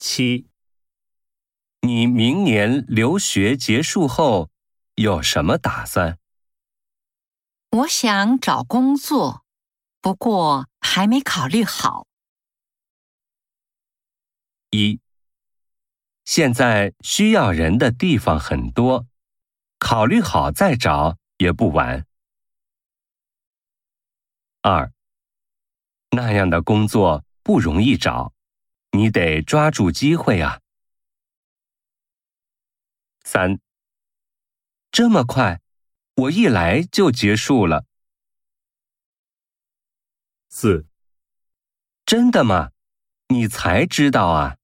七，你明年留学结束后有什么打算？我想找工作，不过还没考虑好。一，现在需要人的地方很多，考虑好再找也不晚。二，那样的工作不容易找，你得抓住机会啊。三，这么快，我一来就结束了。四，真的吗？你才知道啊？